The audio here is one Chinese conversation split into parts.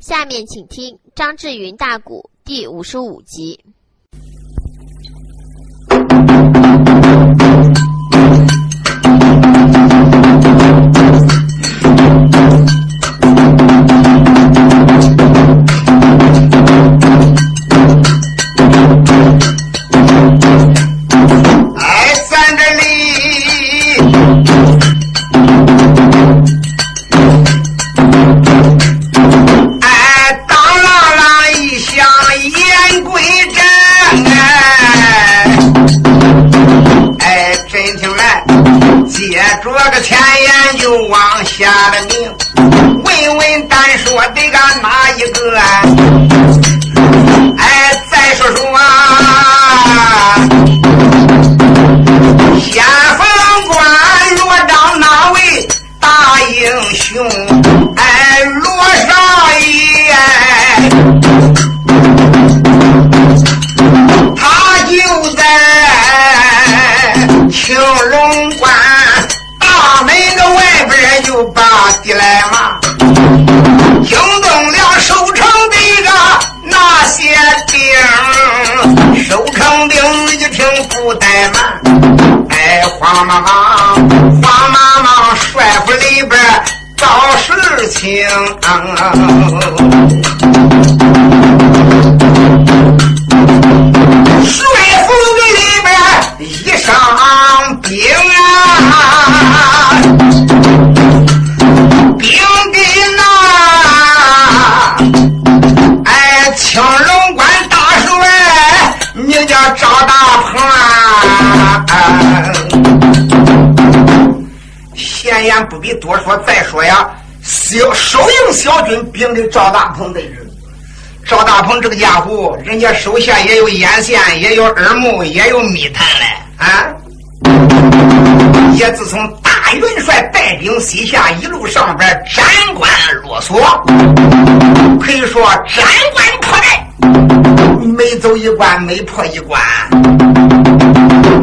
下面请听张志云大鼓第五十五集。情。水府里边一上兵啊，兵给那哎青龙关大帅，你叫赵大鹏啊。闲言不必多说，再。小军兵给赵大鹏的人，赵大鹏这个家伙，人家手下也有眼线，也有耳目，也有密探嘞啊！也自从大元帅带兵西下，一路上边斩关落锁，可以说斩关破寨，每走一关，每破一关。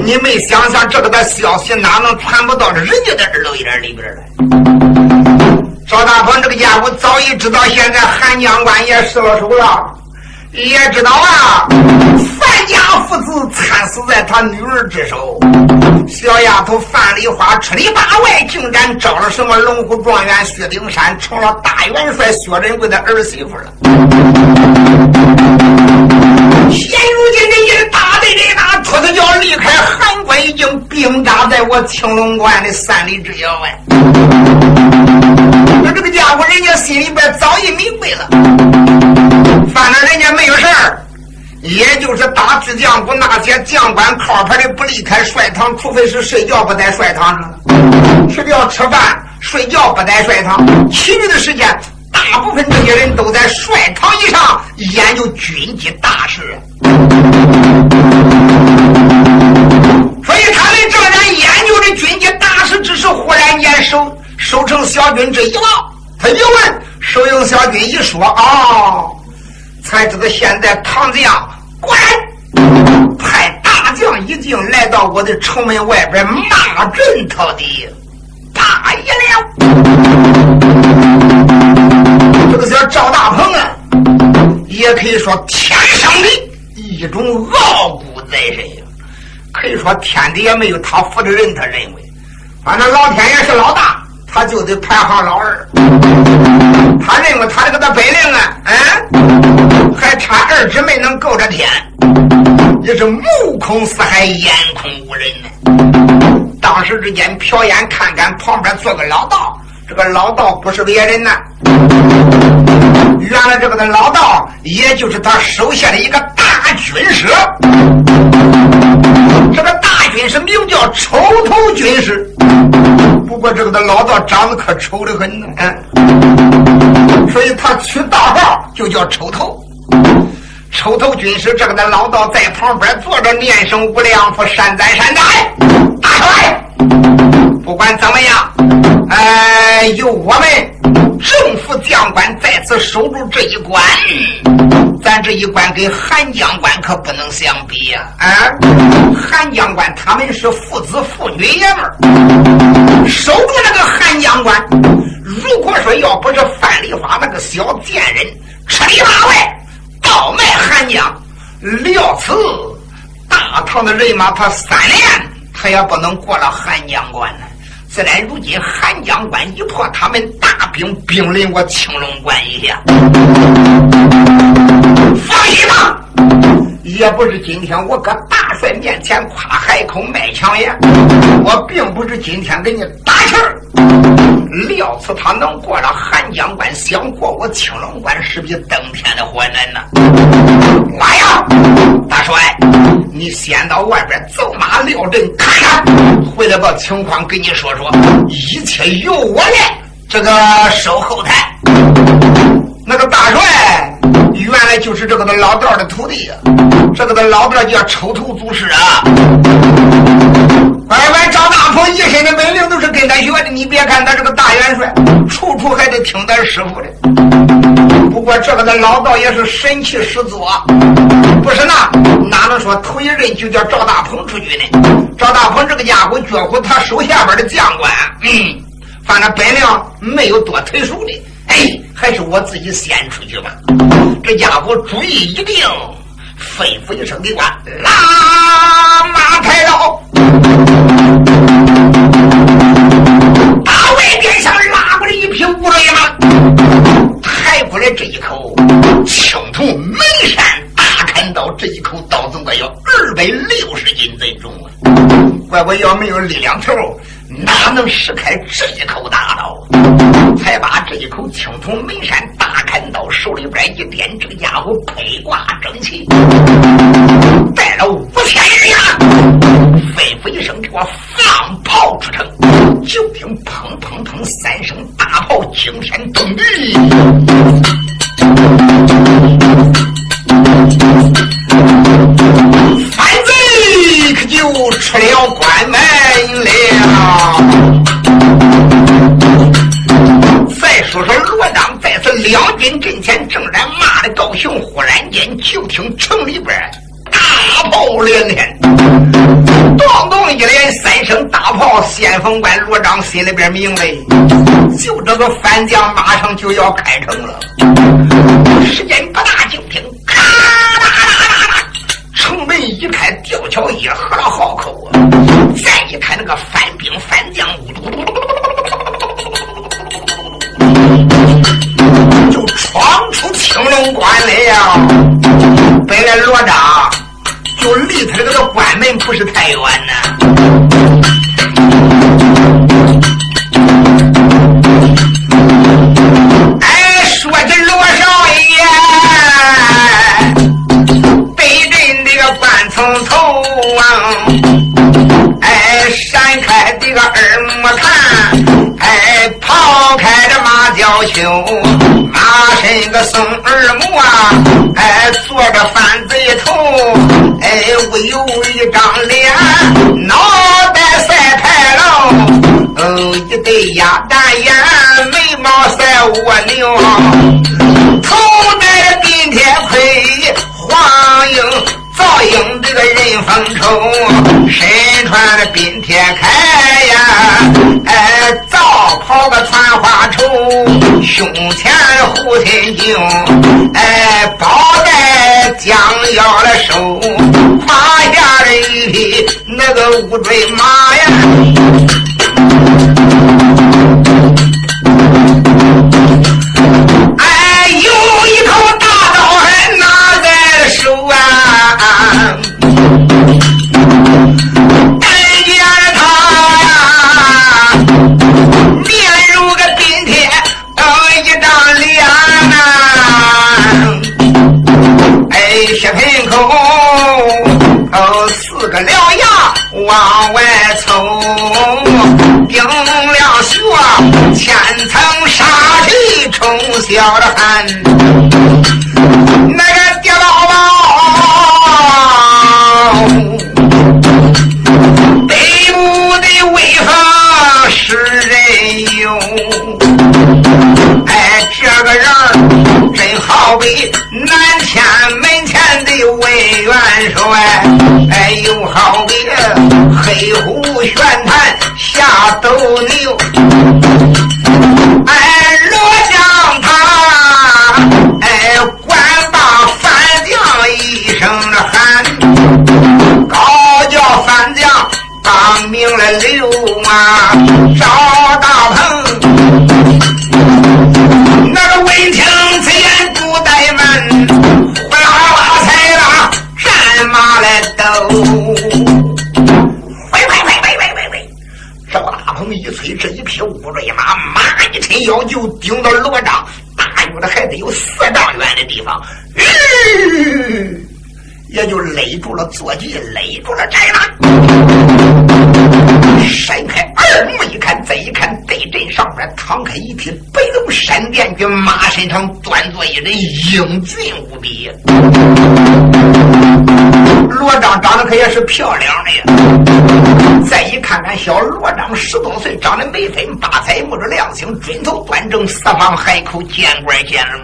你没想想这个的消息哪能传不到人家的耳朵眼里边来？赵大鹏这个家伙早已知道，现在韩将官也失了手了，也知道啊，范家父子惨死在他女儿之手。小丫头范丽花出里八外，竟然招了什么龙虎状元薛丁山，成了大元帅薛仁贵的儿媳妇了。现如今这一大队人马，秃子叫离开韩关，已经兵扎在我青龙关的三里之遥外。这个家伙，人家心里边早已明白了，反正人家没有事儿，也就是打巨将鼓那些将官靠牌的不离开帅堂，除非是睡觉不在帅堂上，是要吃饭睡觉不在帅堂，其余的时间。大部分这些人都在帅堂以上研究军机大事，所以他们正在研究的军机大事之时，忽然间收收成小军这一望，他一问收营小军一说啊，才知道现在唐将果然派大将已经来到我的城门外边骂阵他的大爷了。这个叫赵大鹏啊，也可以说天生的一种傲骨在身呀。可以说天底下没有他服的人，他认为，反正老天爷是老大，他就得排行老二。他认为他这个的本领啊，嗯，还差二指没能够着天，也是目空四海，眼空无人呢。当时之间瞟眼看看旁边坐个老道。这个老道不是别人呐，原来这个的老道，也就是他手下的一个大军师。这个大军师名叫抽头军师，不过这个的老道长得可丑的很呢，所以他取大号就叫抽头。抽头军师这个的老道在旁边坐着，念声无量佛，善哉善哉，打开。不管怎么样，哎，由我们政府将官在此守住这一关，咱这一关跟韩将官可不能相比呀！啊，韩将官他们是父子父女爷们儿，守住那个韩将官，如果说要不是范丽花那个小贱人吃里扒外倒卖寒江，料此大唐的人马，他三年他也不能过了汉江关呢。自然如今汉江关一破，他们大兵兵临我青龙关一下，放心吧，也不是今天我搁大帅面前夸海口卖强言，我并不是今天给你打气儿。料此他能过了汉江关，想过我青龙关，是比登天的还难呐！来呀，大帅，你先到外边走马撂阵看看，回来把情况跟你说说，一切由我来，这个守后台。那个大帅原来就是这个的老道的徒弟，这个的老道叫抽头祖师啊。二外我一身的本领都是跟他学的，你别看他是个大元帅，处处还得听咱师傅的。不过这个的老道也是神气十足，不是那哪能说头一任就叫赵大鹏出去呢？赵大鹏这个家伙，绝乎他手下边的将官，嗯，反正本领没有多特殊的。哎，还是我自己先出去吧。这家伙主意一定，吩咐一声的官，拉马抬刀。外边上拉过来一匹乌骓马，抬过来这一口青铜门扇大砍刀，这一口刀总得有二百六十斤这重啊！怪我要没有力量头。哪能使开这一口大刀？才把这一口青铜门山大砍刀手里边一掂，这个家伙披挂整齐，带了五千人马，吩咐一声给我放炮出城，就听砰砰砰三声大炮惊天动地，就出了关门。了。再说说罗章在此两军阵前正在骂的高兴，忽然间就听城里边大炮连天，咚咚一连三声大炮，先锋官罗章心里边明白，就这个反将马上就要开城了。时间不大，就听咔啦啦啦啦，城门一开，吊桥也喝了好口啊。再一看那个反兵反将，就闯出青龙关来了。本来罗章就离他这个关门不是太远呢。马，身个松二目啊，哎，做个反贼头，哎，我有一张脸，脑袋赛太郎，哦，一对鸭蛋眼，眉毛赛蜗牛，头戴顶天盔，黄缨。赵英这个人风抽，胸前护心镜，哎，宝带将要的手，胯下的一匹那个乌骓马呀。身上端坐一人，英俊无比。罗章长得可也是漂亮的呀。再一看看小罗章十多岁，长得眉分八彩，目着亮星，准头端正，四方海口，见官见人。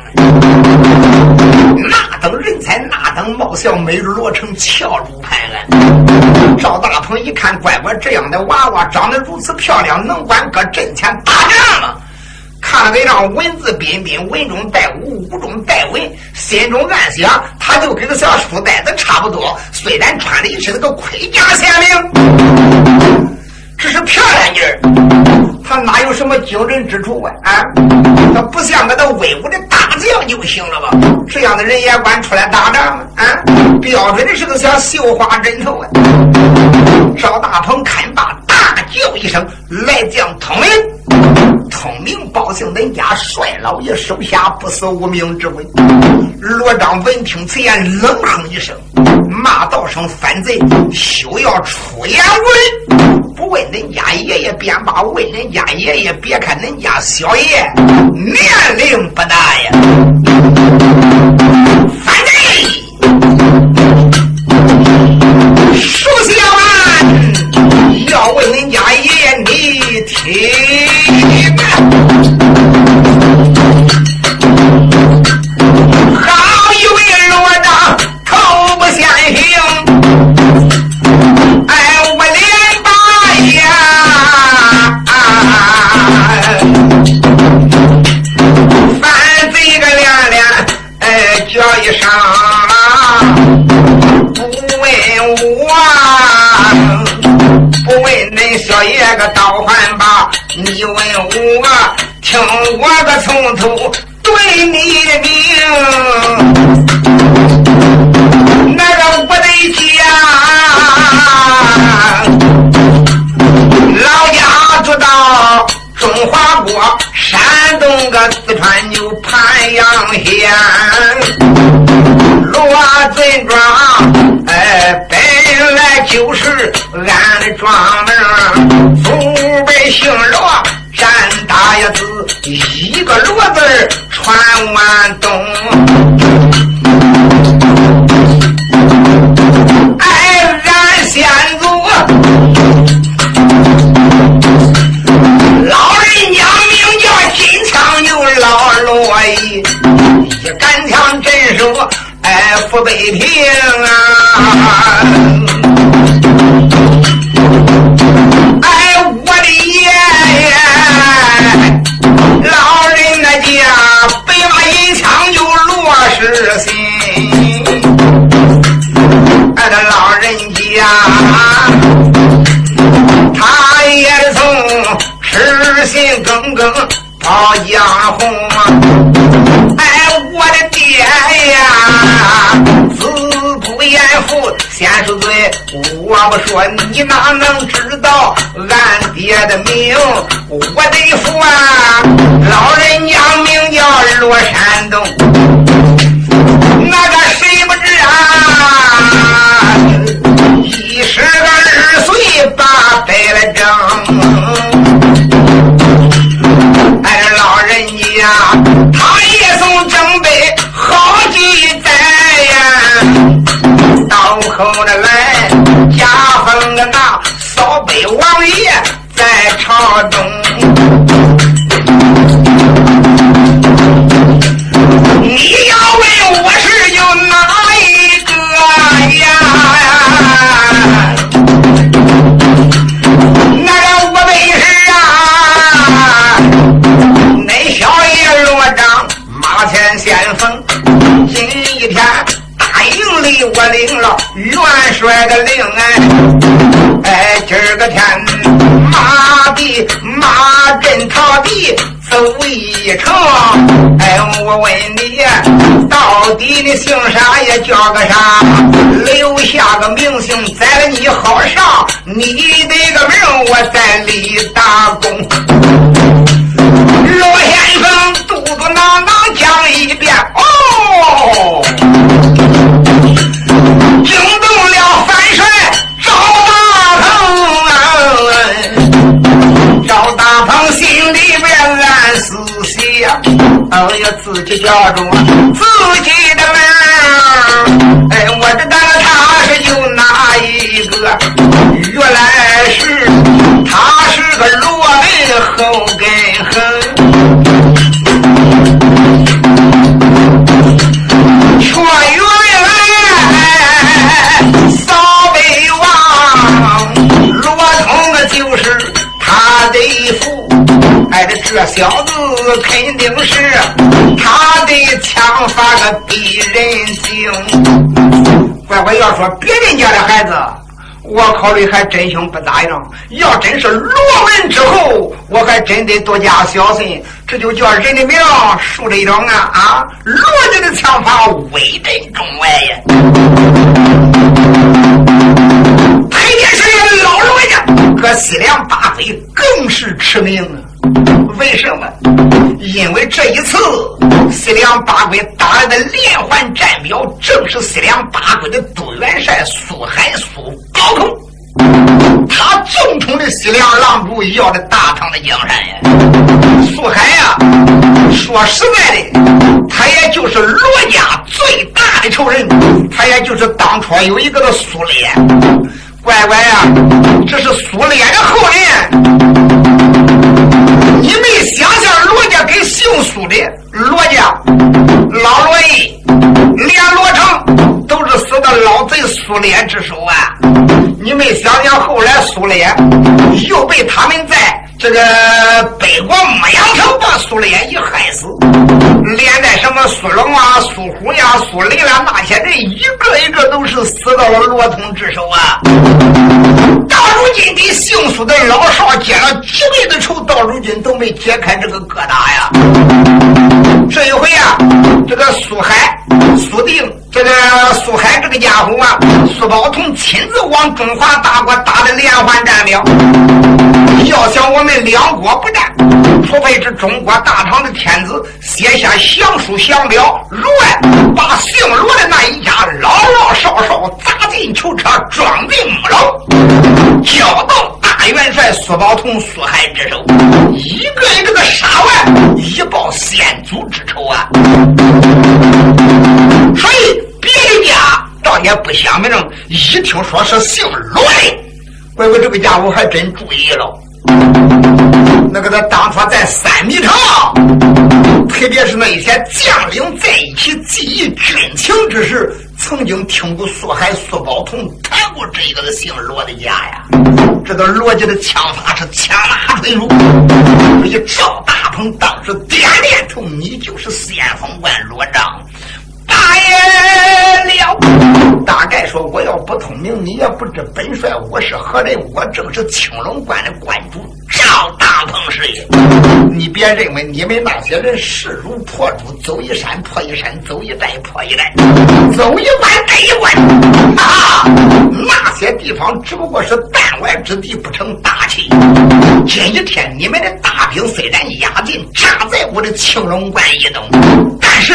那等人才，那等貌相，美如罗成，翘如潘安。赵大鹏一看，乖乖，这样的娃娃长得如此漂亮，能管搁阵前打仗？看了这张文字彬彬，文中带武，武中带文，心中暗想，他就跟个小书呆子差不多。虽然穿的一身那个盔甲鲜明，只是漂亮劲儿，他哪有什么惊人之处啊？啊，他不像个那威武的大将就行了吧？这样的人也管出来打仗吗？啊，标准的是个小绣花枕头啊！赵大鹏看罢，大叫一声：“来将通令！”通明报信，恁家帅老爷手下不死无名之鬼。罗章闻听此言，冷哼一声，骂道声：“反贼，休要出言论！不问恁家爷爷便罢，问恁家爷爷，别看恁家小爷年龄不大呀，东说，你哪能知道俺爹的名？我的父啊，老人家名叫罗山东。叫个啥？留下个名姓，在了你好上，你的个名我在里打工。罗先生嘟嘟囔囔讲一遍，哦，惊动了樊帅赵大鹏啊！赵大鹏心里边暗思想，哎呀，自己家中自己的门。要说别人家的孩子，我考虑还真行不咋样。要真是罗文之后，我还真得多加小心。这就叫人的命，树的种啊啊！罗家的枪法威震中外呀。特别是老罗家，搁西凉八飞更是驰名啊。为什么？因为这一次西凉八鬼打来的连环战表，正是西凉八鬼的都元帅苏海苏高空，他正统的西凉狼主要的大唐的江山呀。苏海呀，说实在的，他也就是罗家最大的仇人，他也就是当初有一个的苏烈。乖乖呀，这是苏烈的后人。姓苏的罗家老罗毅连罗成都是死的老贼苏烈之手啊！你没想想后来苏烈又被他们在这个北国牧羊城把苏烈一害死，连带什么苏龙啊、苏虎呀、苏雷啊那些人一个一个都是死到了罗通之手啊！到如今跟姓苏的老少结了几辈子仇，到如今都没解开这个疙瘩呀。这一回啊，这个苏海、苏定，这个苏海这个家伙啊，苏宝同亲自往中华大国打的连环战表。要想我们两国不战，除非是中国大唐的天子写下降书降表，如外把姓罗的那一家老老少少砸进囚车，装进木牢，交到大元帅苏宝同、苏海之手，一个一个的杀完，以报先祖之仇啊！所以别的家倒也不想明，一听说是姓罗的，乖乖这个家伙还真注意了。那个他当初在三米城，特别是那一些将领在一起记忆军情之时，曾经听过苏海、苏宝同谈过这个姓罗的家呀。这个罗家的枪法是枪马纯熟，所以赵大鹏当时点点头：“你就是先锋官罗章。”大爷了，大概说我要不通明，你也不知本帅我是何人。我正是青龙关的关主赵大鹏师爷。你别认为你们那些人势如破竹，走一山破一山，走一代破一代，走一关得一关。啊，那些地方只不过是弹丸之地，不成大器。今一天你们的大兵虽然压境扎在我的青龙关一动，是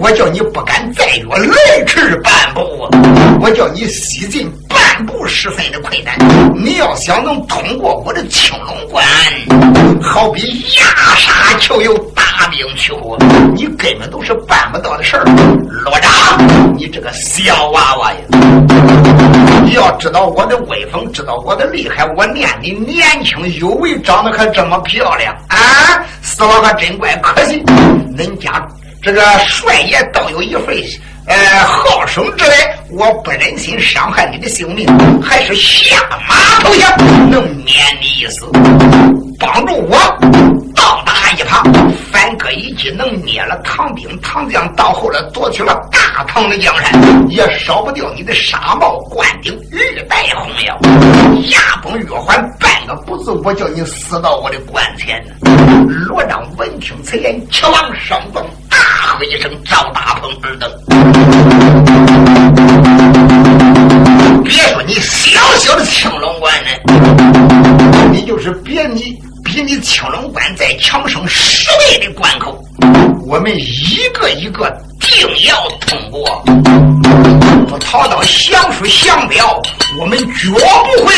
我叫你。不敢再越来迟半步，我叫你西进半步十分的困难。你要想能通过我的青龙关，好比压沙求有大兵去火，你根本都是办不到的事儿。罗章，你这个小娃娃呀！你要知道我的威风，知道我的厉害，我念你年轻有为，长得还这么漂亮啊！死了还真怪可惜，恁家。这个帅爷倒有一份呃好生之来，我不忍心伤害你的性命，还是下马投降，能免你一死，帮助我倒打一耙，反戈一击，能灭了唐兵唐将，到后来夺取了大唐的江山，也少不掉你的纱帽冠顶玉带红腰，牙崩月环半个不字，我叫你死到我的棺前罗章闻听此言，齐王升动。大喝一声：“赵大鹏尔等！别说你小小的青龙关呢，你就是别你比你青龙关再强盛十倍的关口，我们一个一个定要通过。不逃到降书降表，我们绝不会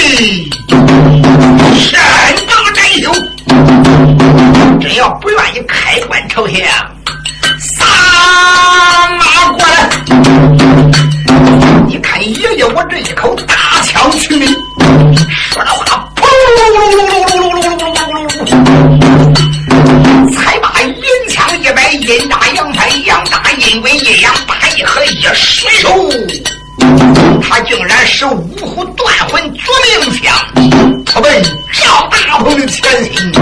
山崩摘朽。真要不愿意开关朝降。”拿过来！你看爷爷我这一口大枪去，说着话，砰噜噜噜噜噜噜噜噜噜噜噜，才把银枪一摆，阴打阳台，阳打阴鬼，阴阳八一合一失手，他竟然是五虎断魂绝命枪，他问赵大鹏的前行。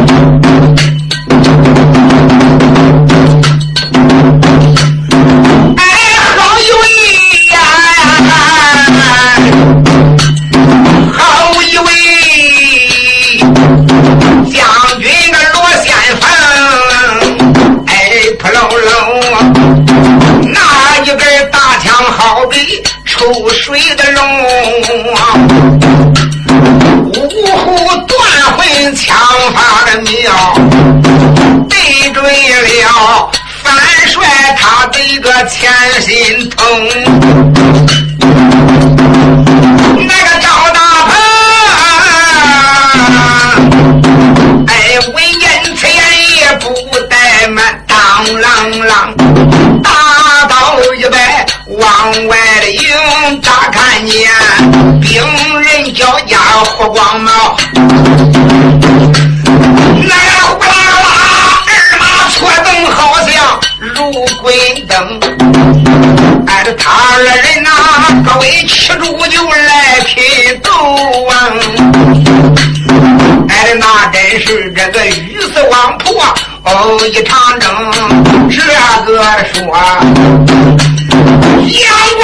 一场争。这个说，杨万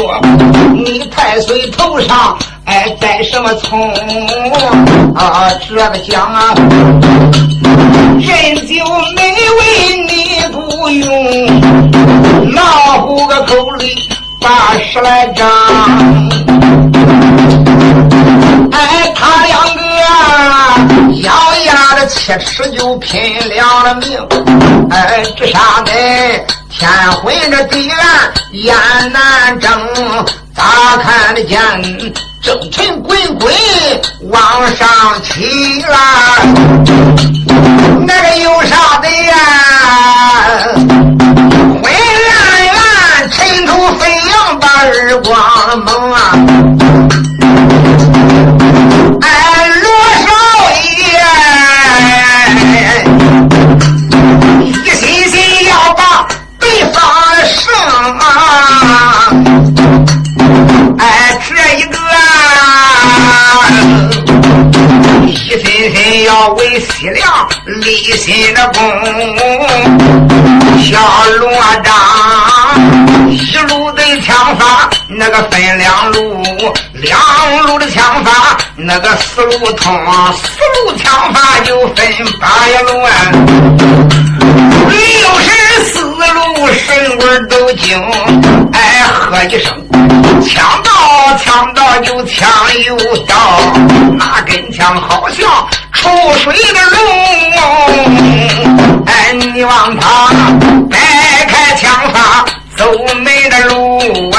说你太岁头上哎戴什么葱啊？这个讲啊，人就没为你不用，老虎个口里八十来张。哎，他两个咬牙的切齿就拼了命。哎，这啥的？天昏这地暗，眼难睁。咋看得见？正尘滚滚往上起来，那个有啥的呀？昏暗暗，尘土飞扬，把耳光蒙啊！要为西凉立新的功，小罗章一路的枪法那个分两路，两路的枪法那个四路通，四路枪法就分八路啊，六十四路神魂都惊，哎喝一声，抢到抢到又抢又到，那根枪好像。出水的龙，哎，你望他掰开枪法走没的路啊！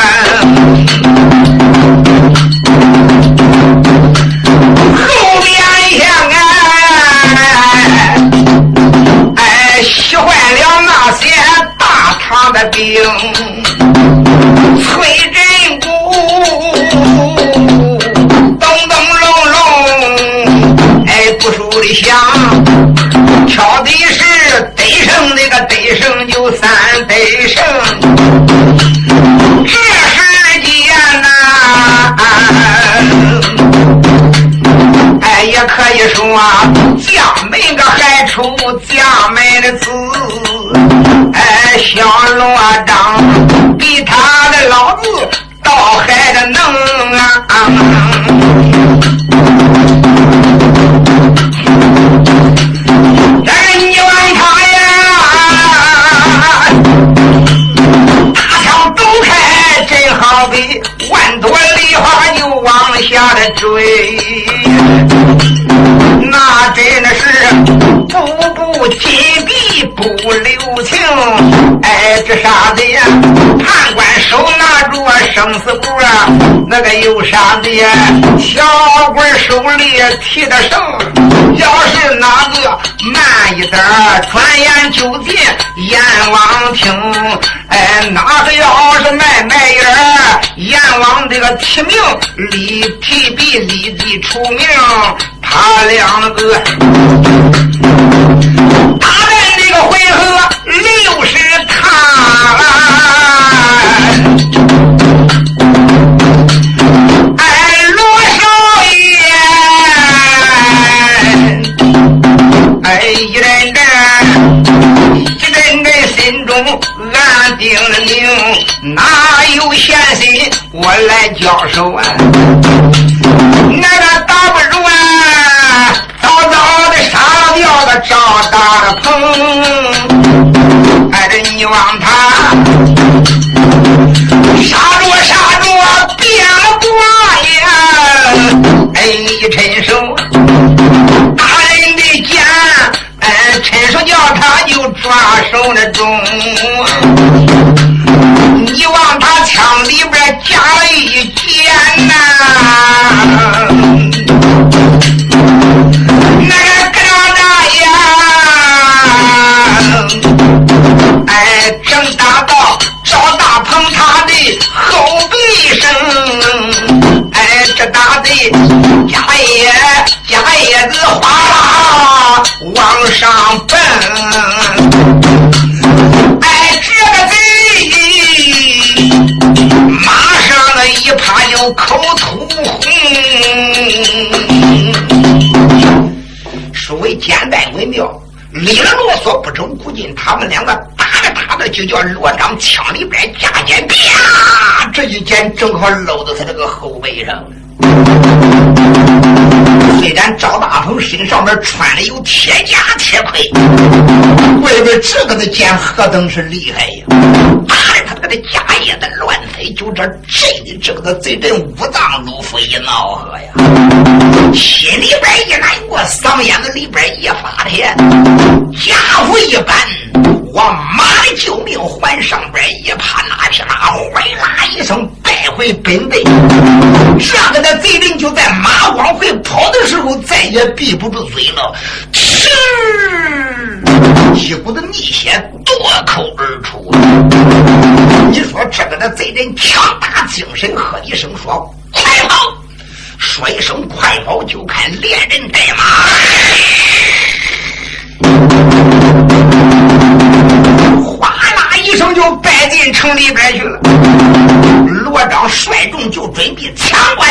想，挑的是得胜，那个得胜就三得胜。这时间呐，哎，也可以说将门个还出将门的字，哎，小罗章个有啥的？小鬼手里提的绳，要是哪个慢一点转眼就进阎王厅。哎，哪个要是卖卖眼儿，阎王这个提名立提笔立即出名，他两个打败这个回合六十心我来交手啊？那个打不如啊，早早的杀掉个赵大鹏，哎，这你王他杀着杀着变了卦呀！哎，一伸手，大人的剑，哎，伸手叫他就抓手那中。就叫罗章枪里边夹剑，啪！这一剑正好搂到他这个后背上。虽然赵大鹏身上面穿的有铁甲铁盔，外边这个的剑何等是厉害呀！打的他这个的甲叶子乱飞，就这震的这个的贼阵五脏六腑一闹和呀，心里边一难过，嗓眼子里边一发甜，家伙一般，往马的救命环上边一趴，那匹马哗啦一声败回本队，这个的贼人就在马往回跑的时候，再也闭不住嘴了，嗤，一股子逆血夺口而出。你说这个的贼人强大精神，喝一声说：“快跑！”说一声“快跑”，就看连人带马，就败进城里边去了。罗章率众就准备抢关，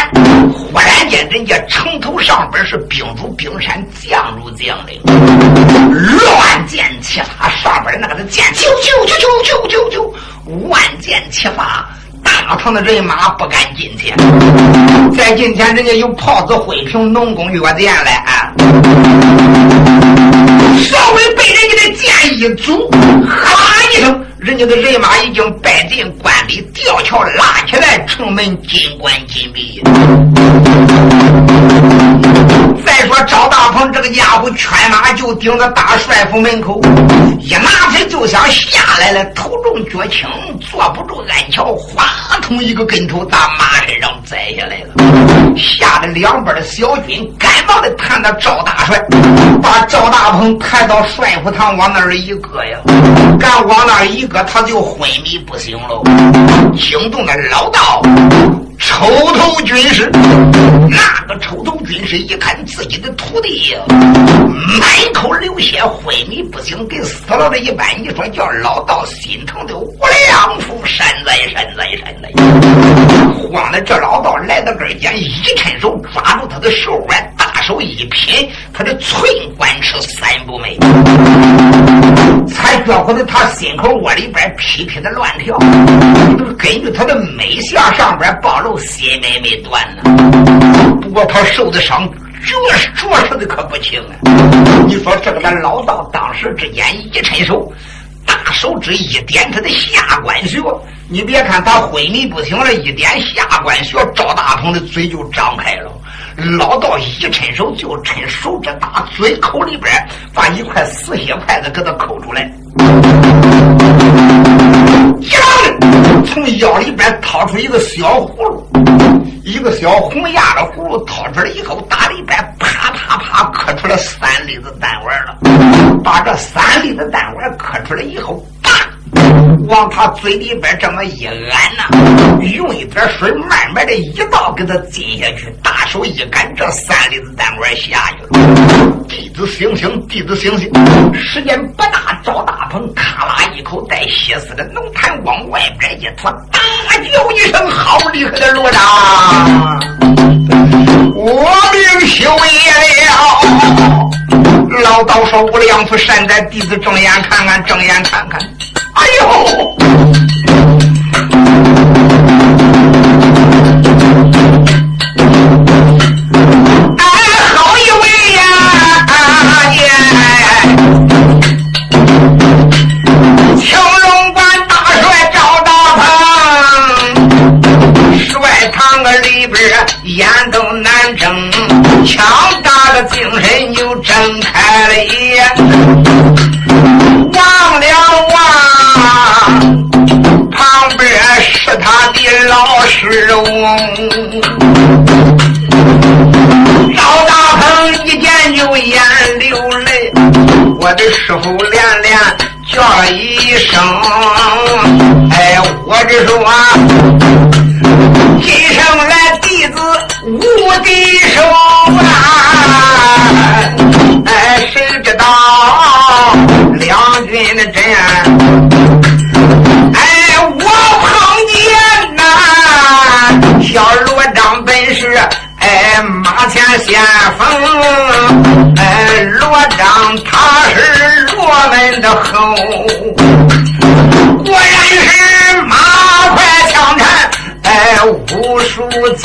忽然间，人家城头上边是兵如冰山，将如将领，乱箭齐发，上边那个是箭，啾啾啾啾啾啾啾，万箭齐发，大唐的人马不敢进前。在近前，人家有炮子、灰瓶、农工、药店来啊，稍微被人家的箭一阻，哈一声。人家的人马已经败进关里，吊桥拉起来，城门紧关紧闭。再说赵大鹏这个家伙，圈马就顶着大帅府门口，一拿腿就想下来了，头重脚轻，坐不住鞍桥，哗通一个跟头打马摘下来了，吓得两边的小军赶忙的探到赵大帅，把赵大鹏抬到帅府堂，往那儿一搁呀，敢往那儿一。搁他就昏迷不醒喽，惊动了老道抽头军师。那个抽头军师一看自己的徒弟呀，满口流血，昏迷不醒，跟死了的一般。你说叫老道心疼的无量福，山在山在山在，慌的这老道来到跟前，一伸手抓住他的手腕，打手一拼，他的寸关尺三不昧。才觉乎的他心口窝里边噼噼的乱跳，都是根据他的脉象上边暴露心脉没断呢。不过他受的伤着实着实的可不轻啊！你说这个咱老道当时之间一伸手，大手指一点他的下关穴，你别看他昏迷不醒了，一点下关穴，赵大鹏的嘴就张开了。老道一伸手，就趁手指打嘴口里边，把一块死血筷子给他抠出来，从从腰里边掏出一个小葫芦，一个小红牙的葫芦，掏出来以后，打里边啪啪啪磕出了三粒子弹丸了。把这三粒子弹丸磕出来以后，往他嘴里边这么一按呐，用一点水慢慢的一道给他进下去，大手一赶，这三粒子弹丸下去了。弟子醒醒，弟子醒醒，时间不大，赵大鹏咔啦一口带血丝的浓痰往外边一吐，大叫一声：“好厉害的罗章！我命休也了！”老道说：“无良府善哉，弟子睁眼看看，睁眼看看。”哎呦！老师翁，赵大鹏一见就眼流泪，我的师傅连连叫一声，哎，我这说。今生来弟子无敌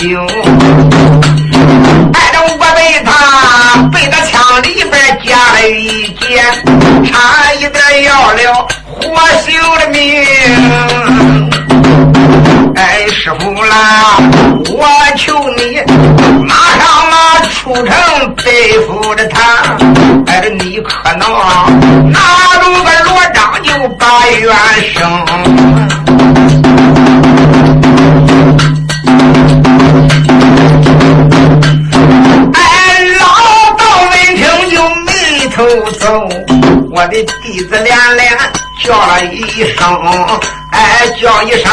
术精，挨着我被他被他枪里边夹了一剑，差一点要了活秀的命。哎，师傅啦，我求你马上嘛出城对付着他。哎，你可能拿住个罗章就把冤生。我的弟子连连叫了一声，哎，叫一声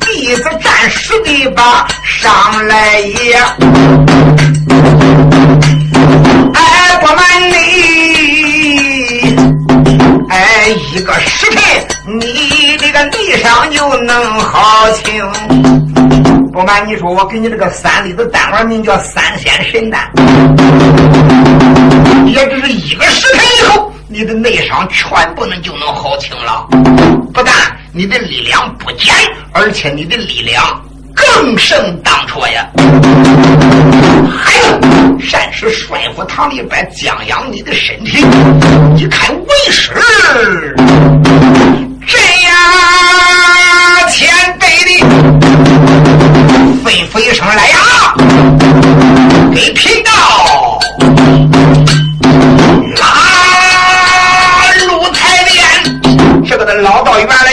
弟子暂时的吧，上来也，哎，不瞒你，哎，一个时辰，你这个内伤就能好清。不瞒你说，我给你这个三粒子丹丸名叫三仙神丹，也只是一个时辰，你的内伤全部能就能好清了。不但你的力量不减，而且你的力量更胜当初呀！还有，善使帅府堂里边降养你的身体，一看为师这样前辈的。吩咐一声来呀，给贫道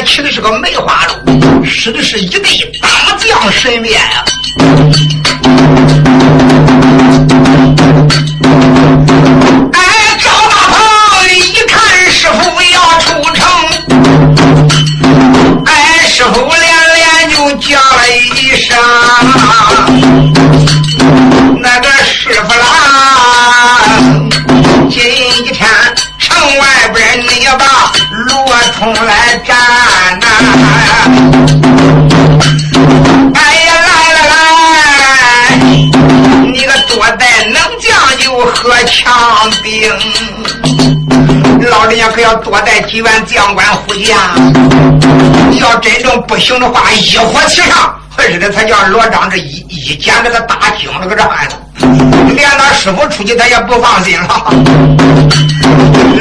吃的是个梅花鹿，使的是一对大将神鞭啊。多带几员将官护驾。要真正不行的话，一火齐上。可是的，他叫罗章这一一捡这个大精这个这汉子，连他师傅出去他也不放心了。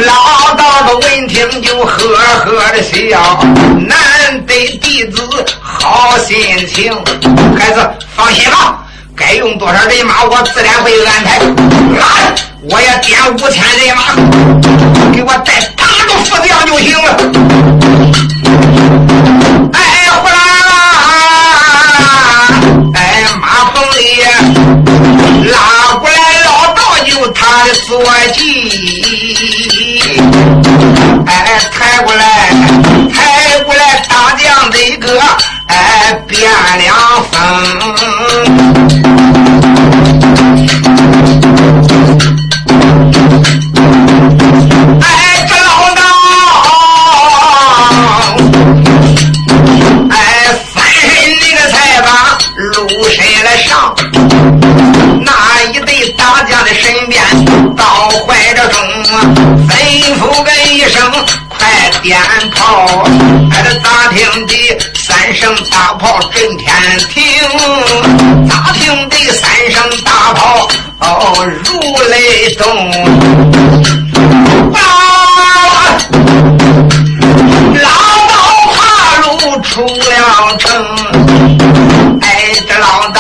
老道子闻听就呵呵的笑，难得弟子好心情。孩子放心吧，该用多少人马我自然会安排。来，我也点五千人马，给我带出将就行了。哎，呼啦啦，哎，马棚里拉过来老道就他的坐骑，哎，抬过来，抬过来，大将的一个，哎，变两风。鞭炮，挨着大厅的三声大炮震天庭，大厅的三声大炮哦如雷动，啊！老道爬路出了城，挨着老道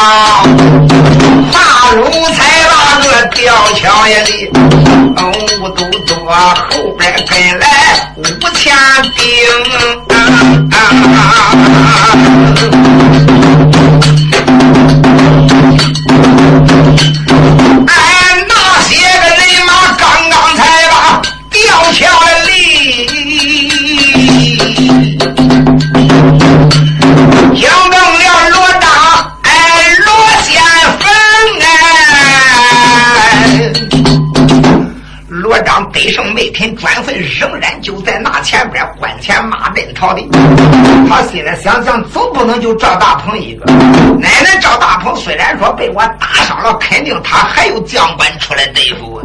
爬路才把个吊桥也里，哦，都多后边跟来。五千兵，我心里想想，总不能就赵大鹏一个。奶奶赵大鹏虽然说被我打伤了，肯定他还有将官出来对付。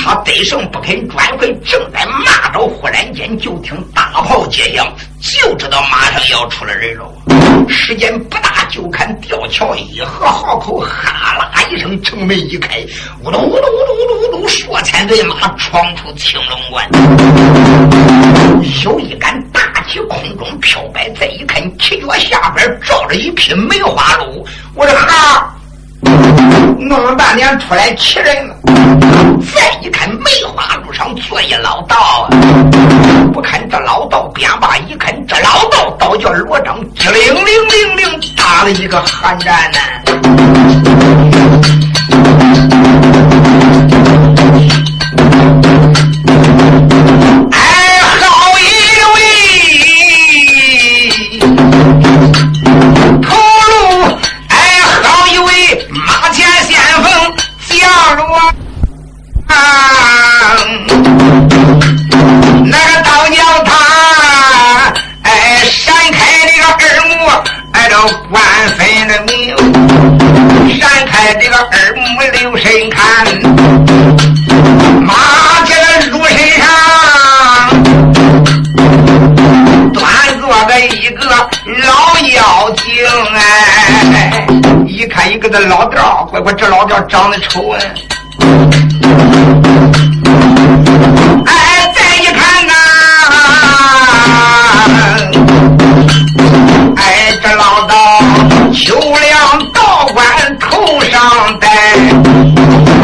他得胜不肯转回，正在骂着，忽然间就听大炮接响，就知道马上要出来人了。时间不大，就看吊桥一合壕口，哈啦一声，城门一开，呜噜呜噜呜噜呜噜呜噜，数千对马闯出青龙关。有一杆起空中飘摆，再一看旗脚下边罩着一匹梅花鹿。我的哈，弄了半天出来骑人了。再一看梅花鹿上坐一老道，不看这老道便把，一看这老道倒叫罗章机灵灵灵灵打了一个寒战呢。这老调，乖乖，这老调长得丑啊！哎，再一看呐，哎，这老道秋凉道冠头上戴，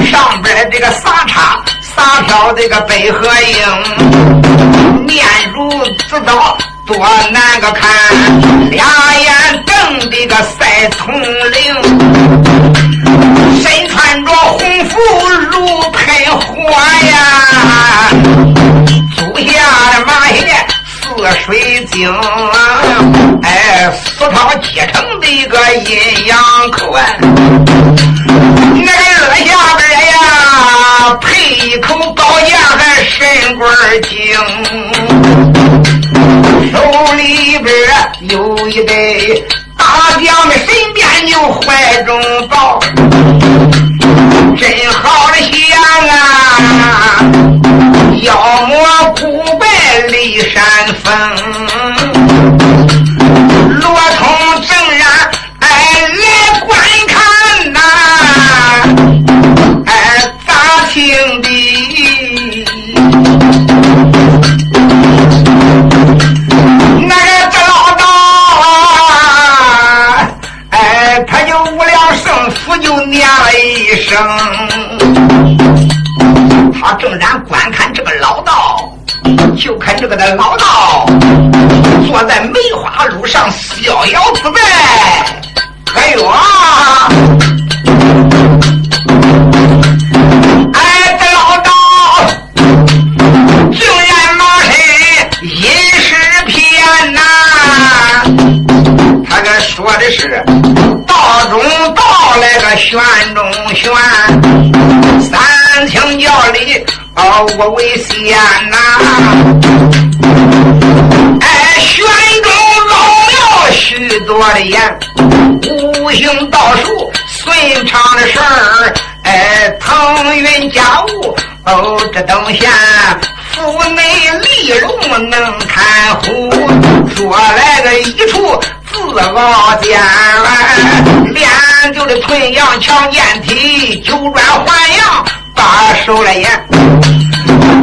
上边这个撒叉撒飘这个北河鹰，面如紫刀。多难个看，两眼瞪的个赛铜铃，身穿着红服如喷火呀，足下的马鞋似水晶，哎，四套结成的一个阴阳口啊，那个额下边呀配一口宝剑还神棍精。手里边有一杯他将的身边有怀中抱，真好的香啊！妖魔古怪离山峰。呀一声他正然观看这个老道，就看这个的老道坐在梅花路上逍遥自在。哎呦啊！三清教里哦我为先呐，哎选中老庙许多的言，五行道术顺畅的事儿，哎腾云驾雾哦这等闲。府内丽容能看护，说来个一处自傲间，练就的纯阳强健体，九转还阳把手来演，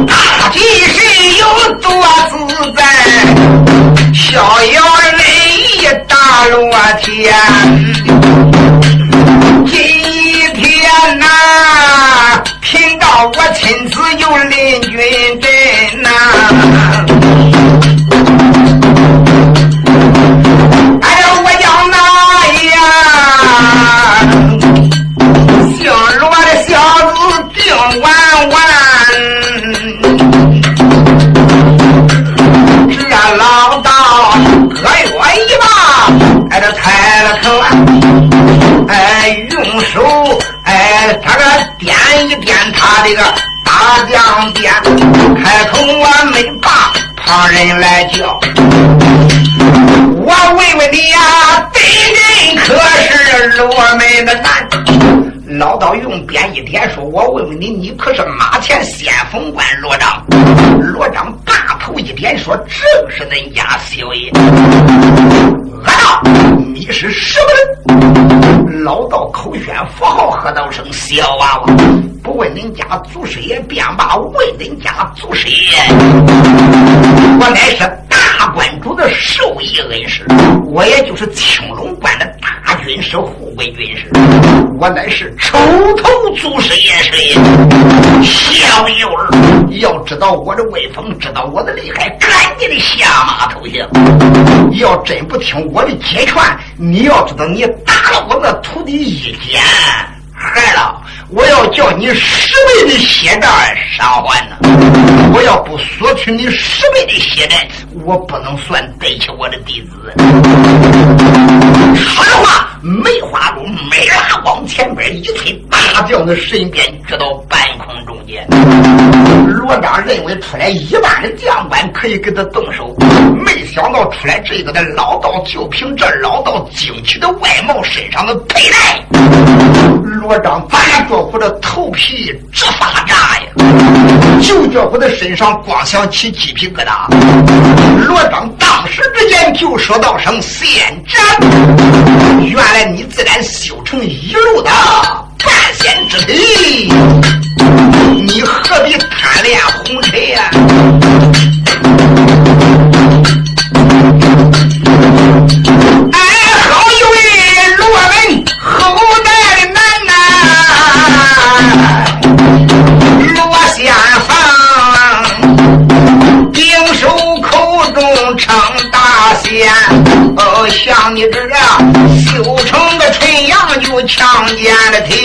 大吉神有多自在，逍遥人一大罗天，今天呐。听到我亲自有领军阵呐，手。哎，他个点一点他这个大将点，开口我没把旁人来叫。我问问你呀，敌人可是罗门的男？老道用鞭一点说：“我问问你，你可是马前先锋官罗章？”罗章大头一点说：“正是恁家小爷。”阿道，你是什么人？老道口宣符号喝道声：“小娃娃，不问恁家祖师爷便罢，问恁家祖师爷，我乃是大观主的授意恩师，我也就是青龙关的军师、护卫军师，我乃是抽头祖师爷是小幼儿，要知道我的威风，知道我的厉害，赶紧的下马投降。要真不听我的解劝，你要知道，你打了我那徒弟一剑，害了，我要叫你十倍的血债偿还呢。我要不索取你十倍的血债，我不能算对起我的弟子。说话，梅花鹿没拉往前边一推，大将的身边直到半空中间。罗章认为出来一万的将官可以给他动手，没想到出来这个的老道，就凭这老道惊奇的外貌，身上的佩戴，罗章咋着乎的头皮直发炸呀！就叫我的身上光想起鸡皮疙瘩。罗章当时之间就说道声：“仙长，原来你自然修成一路的半仙之体。”你何必贪恋红尘呀？就强健的体。